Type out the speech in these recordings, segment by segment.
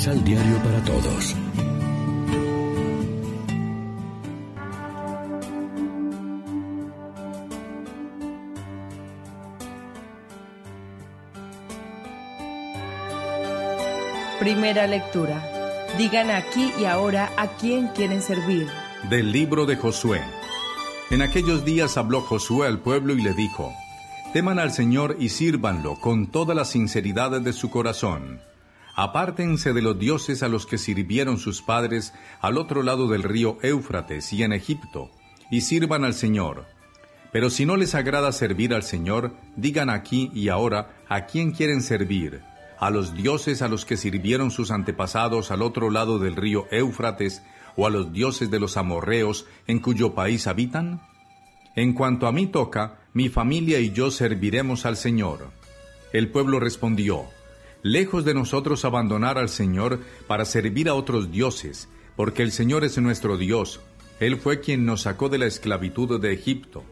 Misal Diario para Todos. Primera lectura. Digan aquí y ahora a quién quieren servir. Del libro de Josué. En aquellos días habló Josué al pueblo y le dijo, Teman al Señor y sírvanlo con toda la sinceridad de su corazón. Apártense de los dioses a los que sirvieron sus padres al otro lado del río Éufrates y en Egipto, y sirvan al Señor. Pero si no les agrada servir al Señor, digan aquí y ahora a quién quieren servir a los dioses a los que sirvieron sus antepasados al otro lado del río Éufrates, o a los dioses de los amorreos en cuyo país habitan? En cuanto a mí toca, mi familia y yo serviremos al Señor. El pueblo respondió, Lejos de nosotros abandonar al Señor para servir a otros dioses, porque el Señor es nuestro Dios. Él fue quien nos sacó de la esclavitud de Egipto,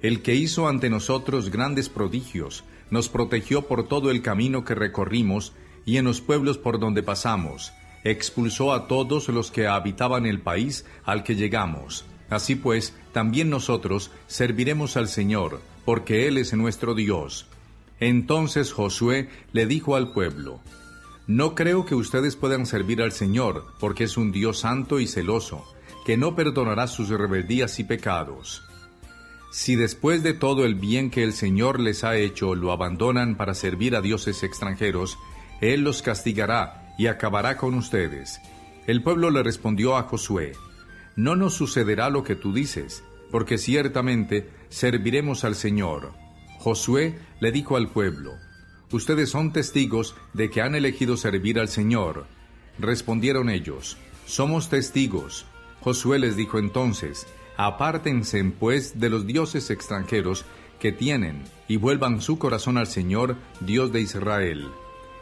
el que hizo ante nosotros grandes prodigios, nos protegió por todo el camino que recorrimos y en los pueblos por donde pasamos, expulsó a todos los que habitaban el país al que llegamos. Así pues, también nosotros serviremos al Señor, porque Él es nuestro Dios. Entonces Josué le dijo al pueblo, No creo que ustedes puedan servir al Señor, porque es un Dios santo y celoso, que no perdonará sus rebeldías y pecados. Si después de todo el bien que el Señor les ha hecho lo abandonan para servir a dioses extranjeros, Él los castigará y acabará con ustedes. El pueblo le respondió a Josué, No nos sucederá lo que tú dices, porque ciertamente serviremos al Señor. Josué le dijo al pueblo, Ustedes son testigos de que han elegido servir al Señor. Respondieron ellos, Somos testigos. Josué les dijo entonces, Apártense pues de los dioses extranjeros que tienen y vuelvan su corazón al Señor, Dios de Israel.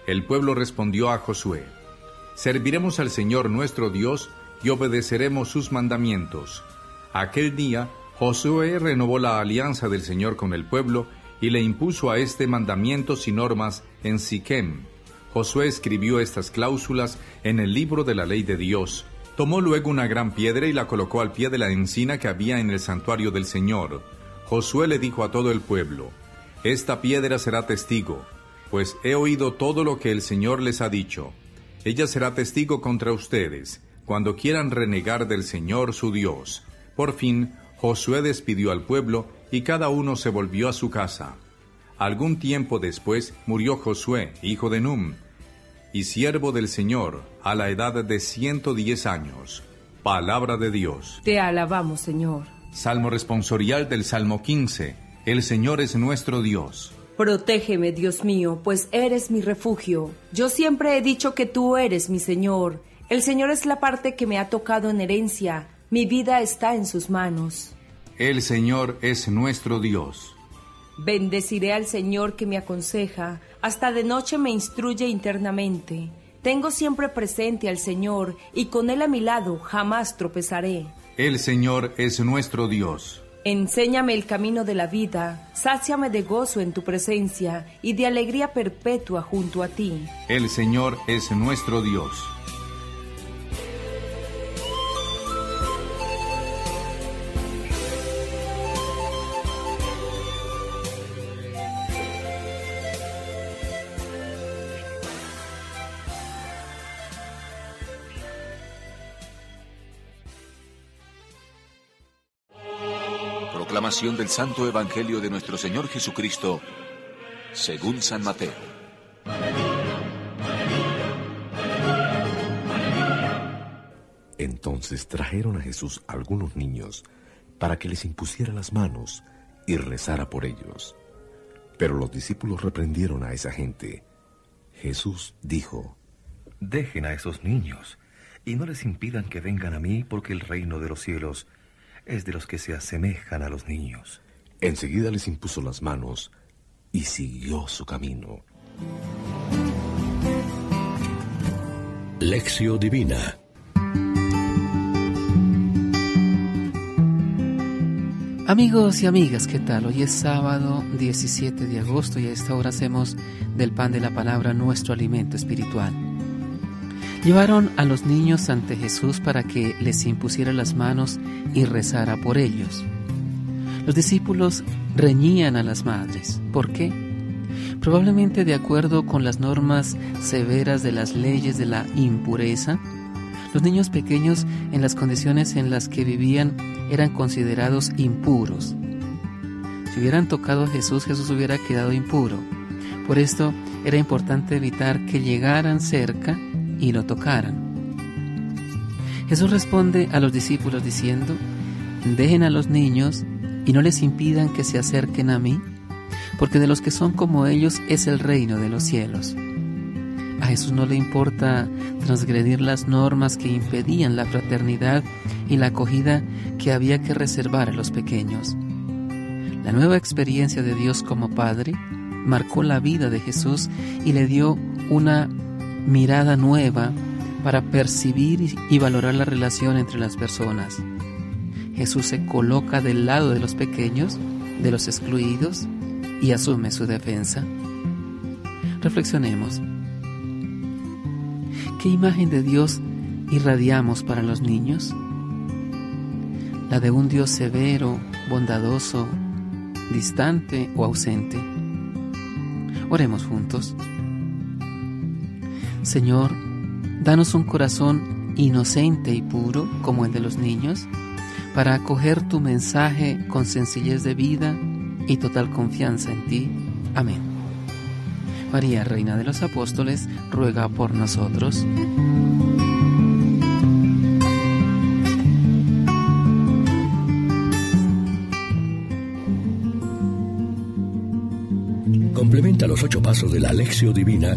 El pueblo respondió a Josué, Serviremos al Señor nuestro Dios y obedeceremos sus mandamientos. Aquel día Josué renovó la alianza del Señor con el pueblo y le impuso a este mandamientos y normas en Siquem. Josué escribió estas cláusulas en el libro de la ley de Dios, Tomó luego una gran piedra y la colocó al pie de la encina que había en el santuario del Señor. Josué le dijo a todo el pueblo, Esta piedra será testigo, pues he oído todo lo que el Señor les ha dicho. Ella será testigo contra ustedes, cuando quieran renegar del Señor su Dios. Por fin, Josué despidió al pueblo y cada uno se volvió a su casa. Algún tiempo después murió Josué, hijo de Num, y siervo del Señor a la edad de 110 años. Palabra de Dios. Te alabamos, Señor. Salmo responsorial del Salmo 15. El Señor es nuestro Dios. Protégeme, Dios mío, pues eres mi refugio. Yo siempre he dicho que tú eres mi Señor. El Señor es la parte que me ha tocado en herencia. Mi vida está en sus manos. El Señor es nuestro Dios. Bendeciré al Señor que me aconseja, hasta de noche me instruye internamente. Tengo siempre presente al Señor y con Él a mi lado jamás tropezaré. El Señor es nuestro Dios. Enséñame el camino de la vida, sáciame de gozo en tu presencia y de alegría perpetua junto a ti. El Señor es nuestro Dios. Del Santo Evangelio de nuestro Señor Jesucristo, según San Mateo. Entonces trajeron a Jesús algunos niños para que les impusiera las manos y rezara por ellos. Pero los discípulos reprendieron a esa gente. Jesús dijo, Dejen a esos niños y no les impidan que vengan a mí porque el reino de los cielos es de los que se asemejan a los niños. Enseguida les impuso las manos y siguió su camino. Lección Divina Amigos y amigas, ¿qué tal? Hoy es sábado 17 de agosto y a esta hora hacemos del pan de la palabra nuestro alimento espiritual. Llevaron a los niños ante Jesús para que les impusiera las manos y rezara por ellos. Los discípulos reñían a las madres. ¿Por qué? Probablemente de acuerdo con las normas severas de las leyes de la impureza, los niños pequeños en las condiciones en las que vivían eran considerados impuros. Si hubieran tocado a Jesús, Jesús hubiera quedado impuro. Por esto era importante evitar que llegaran cerca y lo tocaran. Jesús responde a los discípulos diciendo, dejen a los niños y no les impidan que se acerquen a mí, porque de los que son como ellos es el reino de los cielos. A Jesús no le importa transgredir las normas que impedían la fraternidad y la acogida que había que reservar a los pequeños. La nueva experiencia de Dios como Padre marcó la vida de Jesús y le dio una mirada nueva para percibir y valorar la relación entre las personas. Jesús se coloca del lado de los pequeños, de los excluidos, y asume su defensa. Reflexionemos. ¿Qué imagen de Dios irradiamos para los niños? ¿La de un Dios severo, bondadoso, distante o ausente? Oremos juntos. Señor, danos un corazón inocente y puro como el de los niños, para acoger tu mensaje con sencillez de vida y total confianza en ti. Amén. María, Reina de los Apóstoles, ruega por nosotros. Complementa los ocho pasos de la Alexio Divina